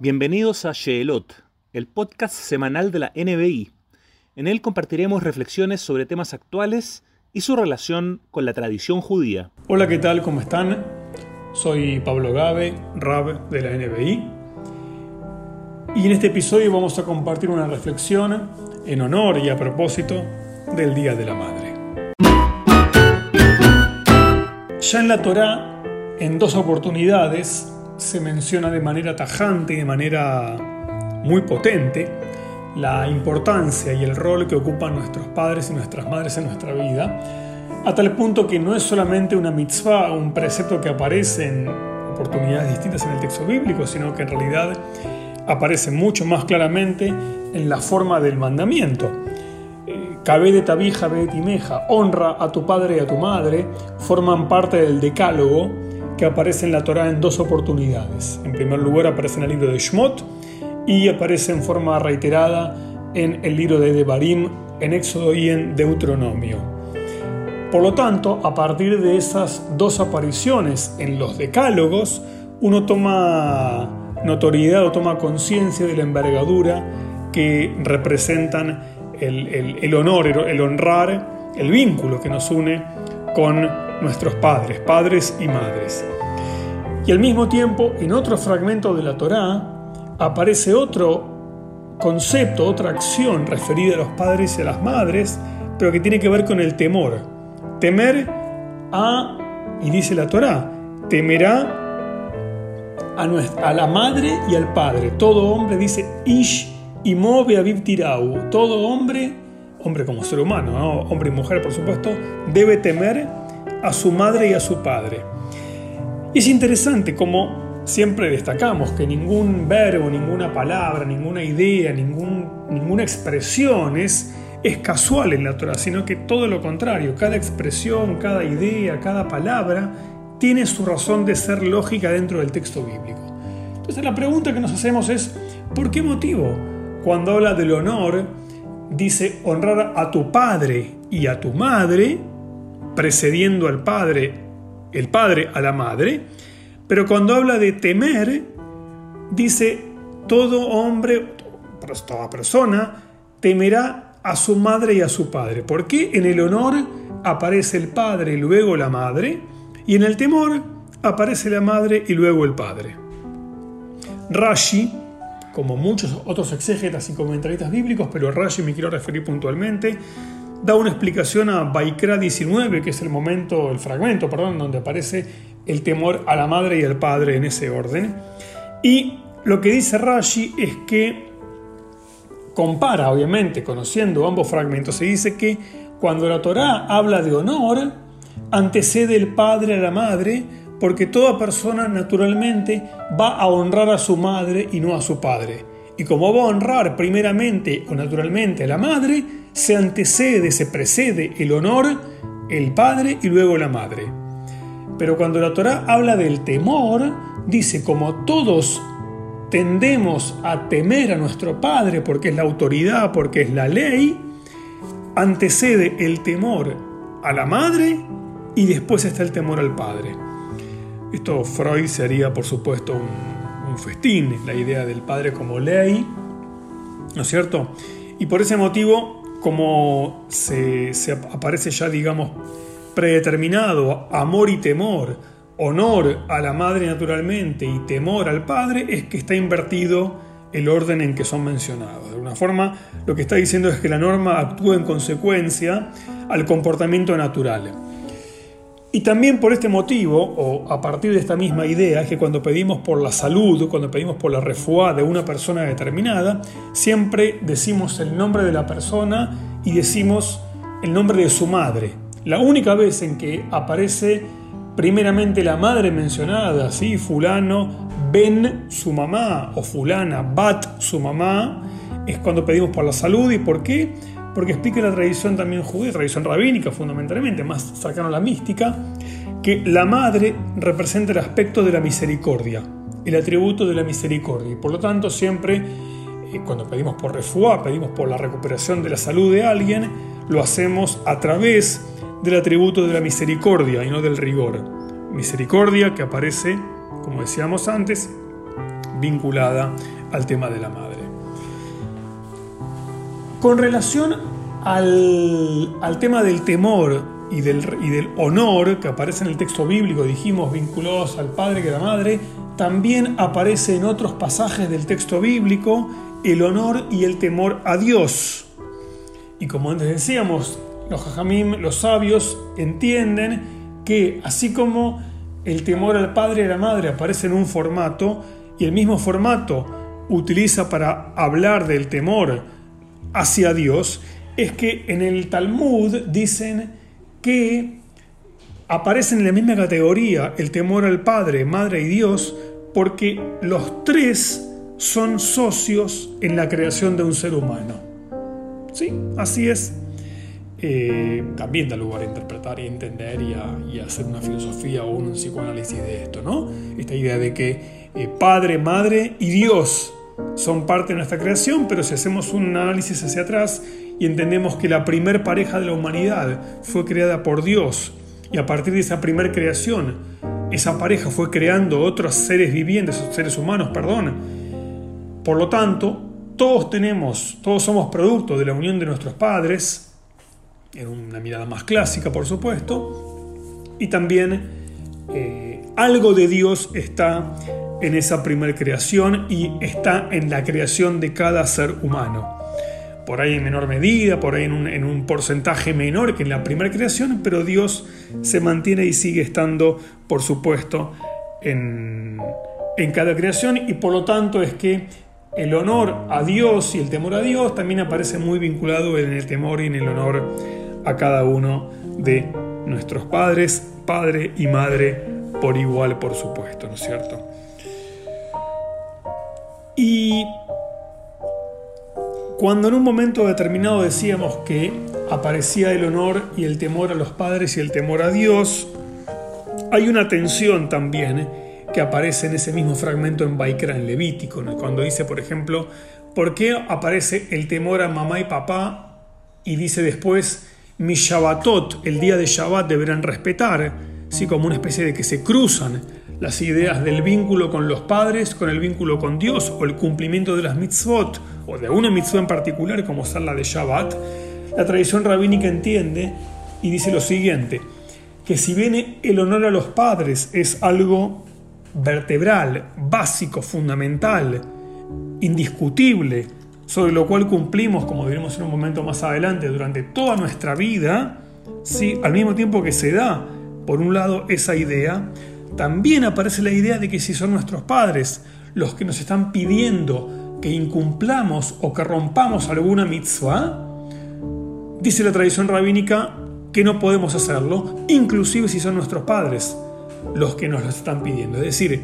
Bienvenidos a Sheelot, el podcast semanal de la NBI. En él compartiremos reflexiones sobre temas actuales y su relación con la tradición judía. Hola, ¿qué tal? ¿Cómo están? Soy Pablo Gabe, Rab de la NBI. Y en este episodio vamos a compartir una reflexión en honor y a propósito del Día de la Madre. Ya en la Torá, en dos oportunidades, se menciona de manera tajante y de manera muy potente la importancia y el rol que ocupan nuestros padres y nuestras madres en nuestra vida, a tal punto que no es solamente una mitzvah, un precepto que aparece en oportunidades distintas en el texto bíblico, sino que en realidad aparece mucho más claramente en la forma del mandamiento. Cabe de tabija, de timeja, honra a tu padre y a tu madre, forman parte del decálogo que aparece en la Torá en dos oportunidades. En primer lugar aparece en el libro de Shmot y aparece en forma reiterada en el libro de Devarim, en Éxodo y en Deuteronomio. Por lo tanto, a partir de esas dos apariciones en los decálogos, uno toma notoriedad o toma conciencia de la envergadura que representan el, el, honor, el honrar, el vínculo que nos une con nuestros padres, padres y madres. Y al mismo tiempo, en otro fragmento de la Torá, aparece otro concepto, otra acción referida a los padres y a las madres, pero que tiene que ver con el temor. Temer a, y dice la Torá, temerá a, nuestra, a la madre y al padre. Todo hombre dice Ish y Mobe Aviv Tirau. Todo hombre, hombre como ser humano, hombre y mujer por supuesto, debe temer a su madre y a su padre. Y es interesante como siempre destacamos que ningún verbo, ninguna palabra, ninguna idea, ningún, ninguna expresión es, es casual en la Torah, sino que todo lo contrario, cada expresión, cada idea, cada palabra tiene su razón de ser lógica dentro del texto bíblico. Entonces la pregunta que nos hacemos es, ¿por qué motivo cuando habla del honor dice honrar a tu padre y a tu madre, precediendo al padre, el padre a la madre, pero cuando habla de temer, dice todo hombre, toda persona, temerá a su madre y a su padre. ¿Por qué en el honor aparece el padre y luego la madre? Y en el temor aparece la madre y luego el padre. Rashi, como muchos otros exégetas y comentaristas bíblicos, pero Rashi me quiero referir puntualmente, da una explicación a Baikra 19, que es el momento, el fragmento, perdón, donde aparece el temor a la madre y al padre en ese orden. Y lo que dice Rashi es que compara, obviamente, conociendo ambos fragmentos, se dice que cuando la Torá habla de honor, antecede el padre a la madre, porque toda persona naturalmente va a honrar a su madre y no a su padre. Y como va a honrar primeramente o naturalmente a la madre, se antecede, se precede el honor, el padre y luego la madre. Pero cuando la Torah habla del temor, dice como todos tendemos a temer a nuestro padre porque es la autoridad, porque es la ley, antecede el temor a la madre y después está el temor al padre. Esto Freud sería, por supuesto, un, un festín, la idea del padre como ley, ¿no es cierto? Y por ese motivo como se, aparece ya, digamos, predeterminado, amor y temor, honor a la madre naturalmente y temor al padre, es que está invertido el orden en que son mencionados. De alguna forma, lo que está diciendo es que la norma actúa en consecuencia al comportamiento natural. Y también por este motivo, o a partir de esta misma idea, es que cuando pedimos por la salud, cuando pedimos por la refuá de una persona determinada, siempre decimos el nombre de la persona y decimos el nombre de su madre. La única vez en que aparece primeramente la madre mencionada, ¿sí? fulano, ben su mamá, o fulana, bat su mamá, es cuando pedimos por la salud. ¿Y por qué? Porque explica la tradición también judía, tradición rabínica fundamentalmente, más cercano a la mística, que la madre representa el aspecto de la misericordia, el atributo de la misericordia. Y por lo tanto, siempre eh, cuando pedimos por refuá, pedimos por la recuperación de la salud de alguien, lo hacemos a través del atributo de la misericordia y no del rigor. Misericordia que aparece, como decíamos antes, vinculada al tema de la madre. Con relación al, al tema del temor y del, y del, honor que aparece en el texto bíblico, dijimos, vinculados al padre que a la madre, también aparece en otros pasajes del texto bíblico el honor y el temor a Dios. Y como antes decíamos, los jajamim, los sabios, entienden que así como el temor al padre y a la madre aparece en un formato, y el mismo formato utiliza para hablar del temor hacia Dios, es que en el Talmud dicen que aparecen en la misma categoría el temor al Padre, Madre y Dios, porque los tres son socios en la creación de un ser humano. Sí, así es. Eh, también da lugar a interpretar y entender y a, hacer una filosofía o un psicoanálisis de esto, ¿no? Esta idea de que eh, Padre, Madre y Dios son parte de nuestra creación, pero si hacemos un análisis hacia atrás y entendemos que la primer pareja de la humanidad fue creada por Dios y a partir de esa primer creación, esa pareja fue creando otros seres vivientes, seres humanos, perdón. Por lo tanto, todos tenemos, todos somos producto de la unión de nuestros padres, en una mirada más clásica, por supuesto, y también eh, algo de Dios está en esa primer creación y está en la creación de cada ser humano. Por ahí en menor medida, por ahí en un, porcentaje menor que en la primera creación, pero Dios se mantiene y sigue estando, por supuesto, en, en cada creación y por lo tanto es que el honor a Dios y el temor a Dios también aparece muy vinculado en el temor y en el honor a cada uno de nuestros padres, padre y madre por igual, por supuesto, ¿no es cierto? Y cuando en un momento determinado decíamos que aparecía el honor y el temor a los padres y el temor a Dios, hay una tensión también que aparece en ese mismo fragmento en Baikra, en Levítico, cuando dice, por ejemplo, ¿por qué aparece el temor a mamá y papá? Y dice después, mi Shabbatot, el día de Shabbat, deberán respetar, ¿sí? como una especie de que se cruzan las ideas del vínculo con los padres, con el vínculo con Dios, o el cumplimiento de las mitzvot, o de una mitzvah en particular, como ser la de Shabbat, la tradición rabínica entiende y dice lo siguiente, que si bien el honor a los padres es algo vertebral, básico, fundamental, indiscutible, sobre lo cual cumplimos, como diremos en un momento más adelante, durante toda nuestra vida, ¿sí? al mismo tiempo que se da, por un lado, esa idea, también aparece la idea de que si son nuestros padres los que nos están pidiendo que incumplamos o que rompamos alguna mitzvah, dice la tradición rabínica que no podemos hacerlo, inclusive si son nuestros padres los que nos lo están pidiendo. Es decir,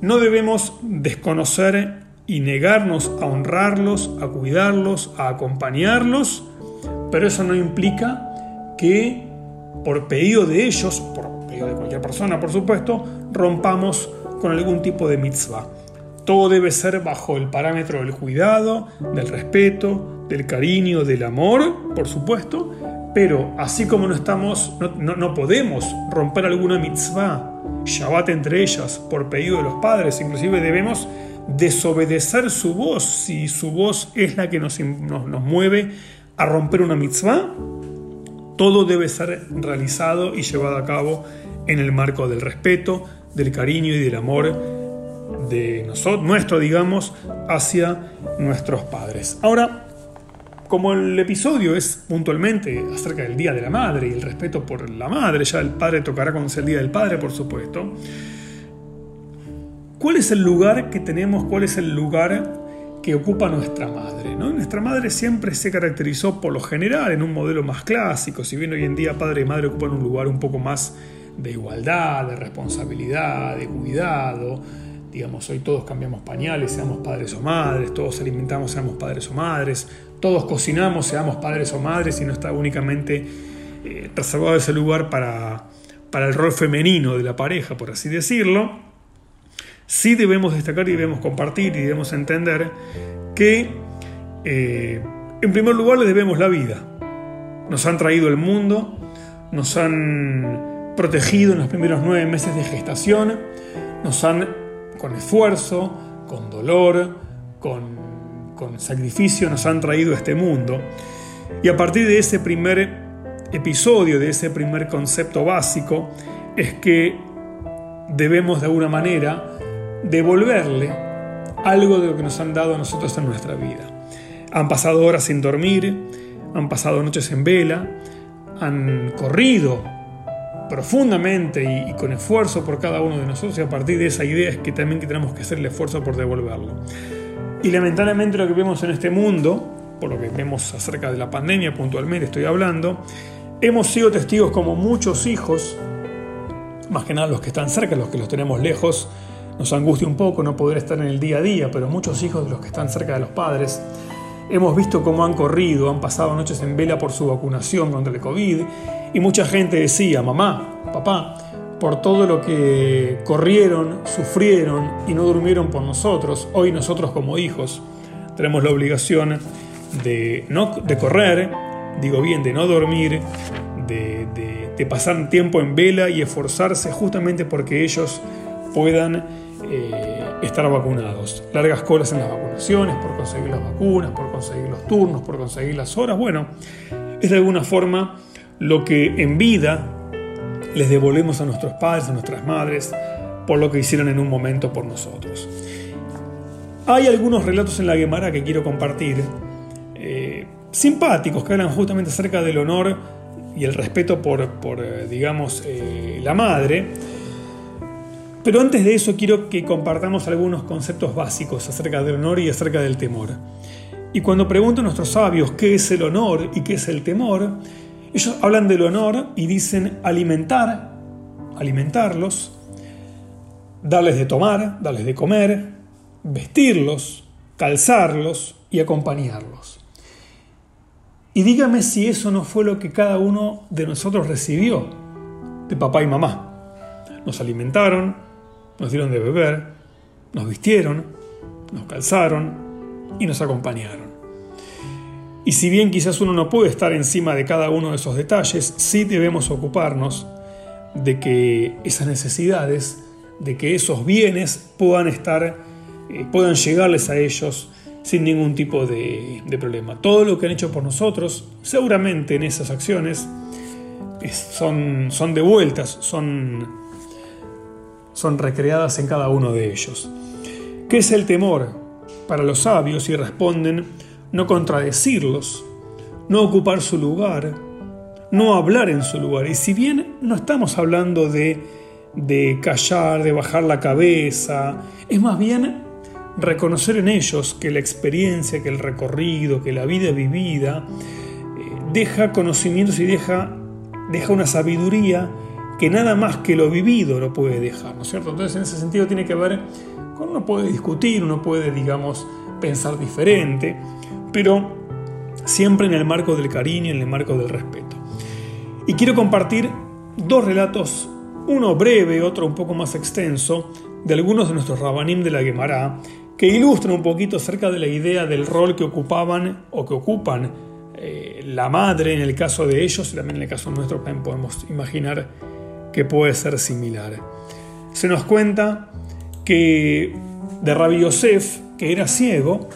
no debemos desconocer y negarnos a honrarlos, a cuidarlos, a acompañarlos, pero eso no implica que por pedido de ellos, por de cualquier persona, por supuesto, rompamos con algún tipo de mitzvah. Todo debe ser bajo el parámetro del cuidado, del respeto, del cariño, del amor, por supuesto, pero así como no estamos, no, no, podemos romper alguna mitzvah, Shabbat entre ellas, por pedido de los padres, inclusive debemos desobedecer su voz, si su voz es la que nos, nos, nos mueve a romper una mitzvah, todo debe ser realizado y llevado a cabo en el marco del respeto, del cariño y del amor de nosotros, digamos, hacia nuestros padres. Ahora, como el episodio es puntualmente acerca del Día de la Madre y el respeto por la madre, ya el padre tocará sea el Día del Padre, por supuesto, ¿cuál es el lugar que tenemos, cuál es el lugar que ocupa nuestra madre? Nuestra madre siempre se caracterizó por lo general en un modelo más clásico, si bien hoy en día padre y madre ocupan un lugar un poco más de igualdad, de responsabilidad, de cuidado. Digamos, hoy todos cambiamos pañales, seamos padres o madres, todos alimentamos, seamos padres o madres, todos cocinamos, seamos padres o madres, y no está únicamente eh, reservado ese lugar para, para el rol femenino de la pareja, por así decirlo. Sí debemos destacar y debemos compartir y debemos entender que, eh, en primer lugar, les debemos la vida. Nos han traído el mundo, nos han protegido en los primeros nueve meses de gestación, nos han, con esfuerzo, con dolor, con, con sacrificio nos han traído a este mundo. Y a partir de ese primer episodio, de ese primer concepto básico, es que debemos de alguna manera devolverle algo de lo que nos han dado a nosotros en nuestra vida. Han pasado horas sin dormir, han pasado noches en vela, han corrido profundamente y, con esfuerzo por cada uno de nosotros y a partir de esa idea es que también que tenemos que hacer el esfuerzo por devolverlo. Y lamentablemente lo que vemos en este mundo, por lo que vemos acerca de la pandemia puntualmente estoy hablando, hemos sido testigos como muchos hijos, más que nada los que están cerca, los que los tenemos lejos, nos angustia un poco no poder estar en el día a día, pero muchos hijos de los que están cerca de los padres, hemos visto cómo han corrido, han pasado noches en vela por su vacunación contra el COVID y mucha gente decía, mamá, papá, por todo lo que corrieron, sufrieron y no durmieron por nosotros, hoy nosotros como hijos tenemos la obligación de, no, de correr, digo bien, de no dormir, de, de pasar tiempo en vela y esforzarse justamente porque ellos puedan eh, estar vacunados. Largas colas en las vacunaciones, por conseguir las vacunas, por conseguir los turnos, por conseguir las horas. Bueno, es de alguna forma lo que en vida les devolvemos a nuestros padres, a nuestras madres, por lo que hicieron en un momento por nosotros. Hay algunos relatos en la Guemara que quiero compartir, eh, simpáticos, que hablan justamente acerca del honor y el respeto por, por eh, digamos, la madre pero antes de eso quiero que compartamos algunos conceptos básicos acerca del honor y acerca del temor. Y cuando pregunto a nuestros sabios qué es el honor y qué es el temor, ellos hablan del honor y dicen alimentar, alimentarlos, darles de tomar, darles de comer, vestirlos, calzarlos y acompañarlos. Y dígame si eso no fue lo que cada uno de nosotros recibió de papá y mamá. Nos alimentaron, nos dieron de beber, nos vistieron, nos calzaron y nos acompañaron. Y si bien quizás uno no puede estar encima de cada uno de esos detalles, sí debemos ocuparnos de que esas necesidades, de que esos bienes puedan estar, eh, puedan llegarles a ellos sin ningún tipo de, problema. Todo lo que han hecho por nosotros, seguramente en esas acciones, son, son devueltas, son son recreadas en cada uno de ellos. ¿Qué es el temor? Para los sabios y responden no contradecirlos, no ocupar su lugar, no hablar en su lugar. Y si bien no estamos hablando de, de callar, de bajar la cabeza, es más bien reconocer en ellos que la experiencia, que el recorrido, que la vida vivida, eh, deja conocimientos y deja, deja una sabiduría que nada más que lo vivido lo puede dejar, ¿no es cierto? Entonces en ese sentido tiene que ver con uno puede discutir, uno puede, digamos, pensar diferente, pero siempre en el marco del cariño, en el marco del respeto. Y quiero compartir dos relatos, uno breve, otro un poco más extenso, de algunos de nuestros rabanim de la Gemara, que ilustran un poquito acerca de la idea del rol que ocupaban o que ocupan eh, la madre en el caso de ellos y también en el caso nuestro también podemos imaginar que puede ser similar. Se nos cuenta que de Rabbi Yosef, que era ciego,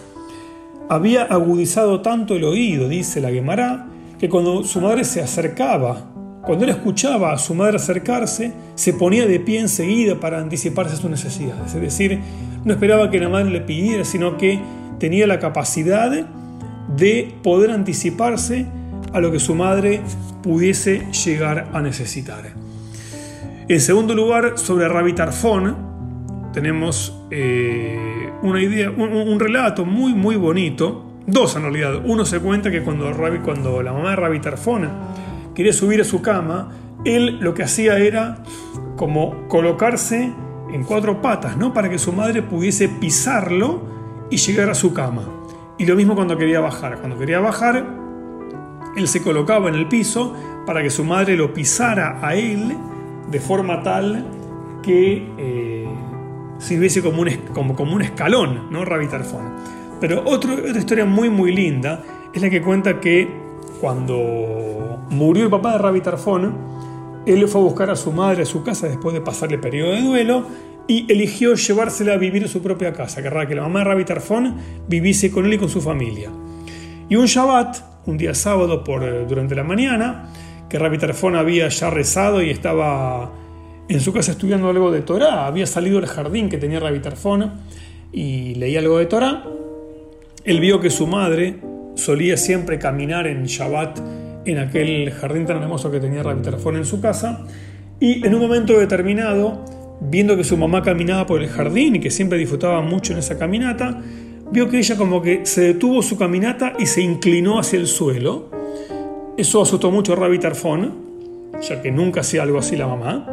había agudizado tanto el oído, dice la Gemara, que cuando su madre se acercaba, cuando él escuchaba a su madre acercarse, se ponía de pie enseguida para anticiparse a sus necesidades. Es decir, no esperaba que la madre le pidiera, sino que tenía la capacidad de poder anticiparse a lo que su madre pudiese llegar a necesitar. En segundo lugar, sobre Rabbi Tarfón, tenemos eh, una idea, un, relato muy, muy bonito. Dos en realidad. Uno se cuenta que cuando, cuando la mamá de Rabbi Tarfón quería subir a su cama, él lo que hacía era como colocarse en cuatro patas, ¿no? Para que su madre pudiese pisarlo y llegar a su cama. Y lo mismo cuando quería bajar. Cuando quería bajar, él se colocaba en el piso para que su madre lo pisara a él de forma tal que eh, sirviese como un, como, como un escalón, ¿no? Rabitarfón. Pero otra historia muy muy linda es la que cuenta que cuando murió el papá de Rabitarfón, él fue a buscar a su madre a su casa después de pasarle periodo de duelo y eligió llevársela a vivir a su propia casa, querrá que la mamá de Rabbi Tarfón viviese con él y con su familia. Y un Shabbat, un día sábado por, durante la mañana, que Rabbi había ya rezado y estaba en su casa estudiando algo de Torah, había salido del jardín que tenía Rabbi y leía algo de Torah, él vio que su madre solía siempre caminar en Shabbat en aquel jardín tan hermoso que tenía Rabbi en su casa, y en un momento determinado, viendo que su mamá caminaba por el jardín y que siempre disfrutaba mucho en esa caminata, vio que ella como que se detuvo su caminata y se inclinó hacia el suelo. Eso asustó mucho a Rabbi Tarfón, ya que nunca hacía algo así la mamá.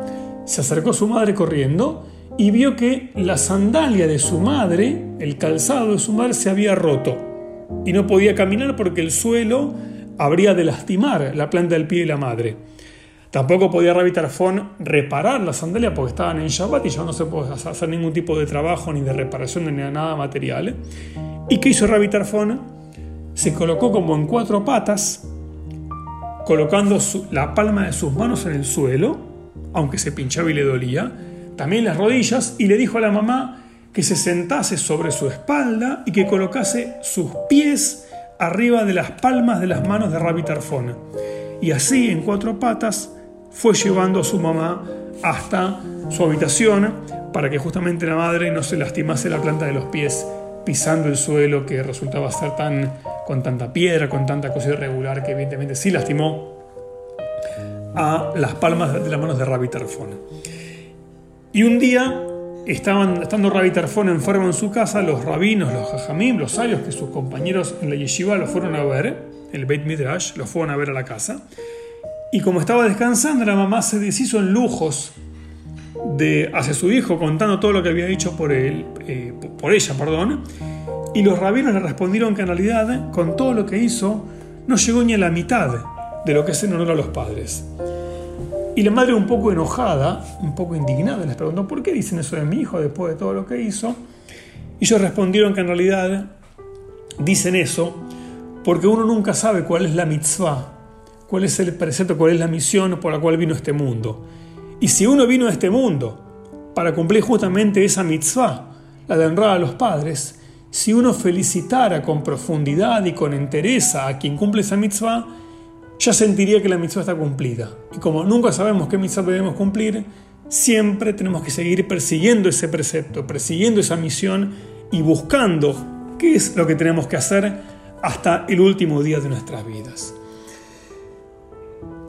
Se acercó a su madre corriendo y vio que la sandalia de su madre, el calzado de su madre, se había roto y no podía caminar porque el suelo habría de lastimar la planta del pie de la madre. Tampoco podía Rabbi Tarfón reparar la sandalia porque estaban en Shabbat y ya no se puede hacer ningún tipo de trabajo ni de reparación ni de nada material. ¿Y qué hizo Rabbi Tarfón? Se colocó como en cuatro patas, colocando la palma de sus manos en el suelo, aunque se pinchaba y le dolía, también las rodillas, y le dijo a la mamá que se sentase sobre su espalda y que colocase sus pies arriba de las palmas de las manos de Rabbi Tarfón. Y así, en cuatro patas, fue llevando a su mamá hasta su habitación para que justamente la madre no se lastimase la planta de los pies pisando el suelo que resultaba ser tan con tanta piedra, con tanta cosa irregular que evidentemente sí lastimó a las palmas de las manos de Rabbi Tarfón. Y un día estaban estando Rabbi Tarfón enfermo en su casa, los rabinos, los jajamim, los sabios que sus compañeros en la yeshiva lo fueron a ver, el Beit Midrash, lo fueron a ver a la casa. Y como estaba descansando, la mamá se deshizo en lujos de, hacia su hijo, contando todo lo que había hecho por, él, eh, por ella. Perdón, y los rabinos le respondieron que en realidad, con todo lo que hizo, no llegó ni a la mitad de lo que es en honor a los padres. Y la madre, un poco enojada, un poco indignada, les preguntó: ¿Por qué dicen eso de mi hijo después de todo lo que hizo? Y ellos respondieron que en realidad dicen eso porque uno nunca sabe cuál es la mitzvah cuál es el precepto, cuál es la misión por la cual vino este mundo. Y si uno vino a este mundo para cumplir justamente esa mitzvah, la de honrar a los padres, si uno felicitara con profundidad y con entereza a quien cumple esa mitzvah, ya sentiría que la mitzvah está cumplida. Y como nunca sabemos qué mitzvah debemos cumplir, siempre tenemos que seguir persiguiendo ese precepto, persiguiendo esa misión y buscando qué es lo que tenemos que hacer hasta el último día de nuestras vidas.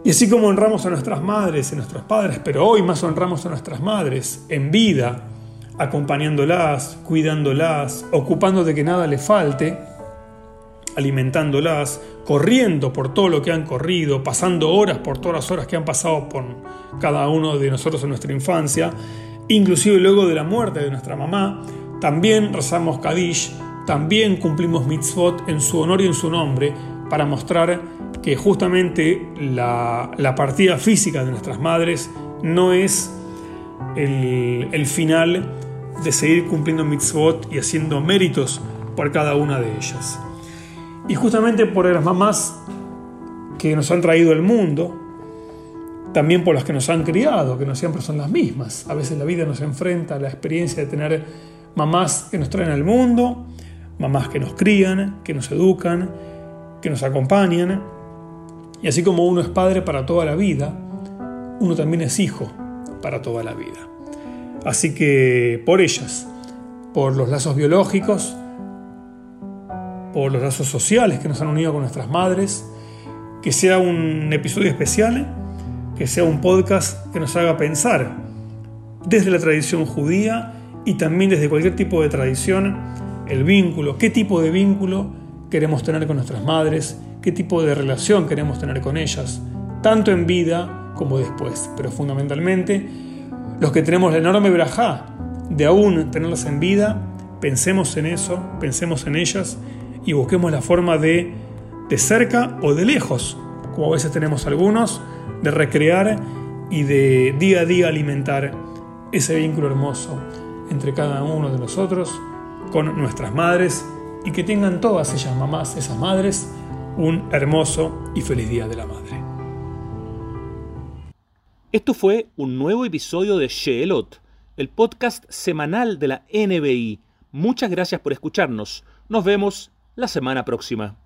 Y así como honramos a nuestras madres y nuestros padres, pero hoy más honramos a nuestras madres en vida, acompañándolas, cuidándolas, ocupando de que nada le falte, alimentándolas, corriendo por todo lo que han corrido, pasando horas por todas las horas que han pasado por cada uno de nosotros en nuestra infancia, inclusive luego de la muerte de nuestra mamá, también rezamos Kadish, también cumplimos mitzvot en su honor y en su nombre para mostrar que justamente la, partida física de nuestras madres no es el, final de seguir cumpliendo mitzvot y haciendo méritos por cada una de ellas. Y justamente por las mamás que nos han traído el mundo, también por las que nos han criado, que no siempre son las mismas. A veces la vida nos enfrenta a la experiencia de tener mamás que nos traen al mundo, mamás que nos crían, que nos educan, que nos acompañan, y así como uno es padre para toda la vida, uno también es hijo para toda la vida. Así que por ellas, por los lazos biológicos, por los lazos sociales que nos han unido con nuestras madres, que sea un episodio especial, que sea un podcast que nos haga pensar desde la tradición judía y también desde cualquier tipo de tradición, el vínculo, qué tipo de vínculo queremos tener con nuestras madres qué tipo de relación queremos tener con ellas, tanto en vida como después. Pero fundamentalmente, los que tenemos la enorme brajá de aún tenerlas en vida, pensemos en eso, pensemos en ellas y busquemos la forma de, de cerca o de lejos, como a veces tenemos algunos, de recrear y de día a día alimentar ese vínculo hermoso entre cada uno de nosotros con nuestras madres y que tengan todas ellas mamás, esas madres, un hermoso y feliz Día de la Madre. Esto fue un nuevo episodio de Sheelot, el podcast semanal de la NBI. Muchas gracias por escucharnos. Nos vemos la semana próxima.